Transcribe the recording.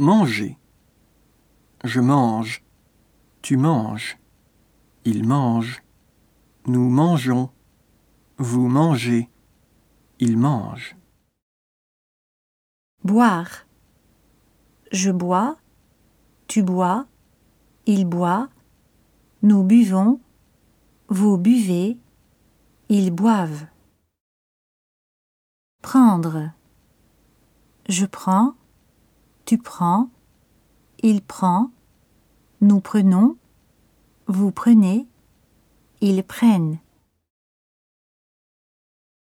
Manger. Je mange. Tu manges. Il mange. Nous mangeons. Vous mangez. Il mange. Boire. Je bois. Tu bois. Il boit. Nous buvons. Vous buvez. Ils boivent. Prendre. Je prends. Tu prends. Il prend. Nous prenons. Vous prenez. Ils prennent.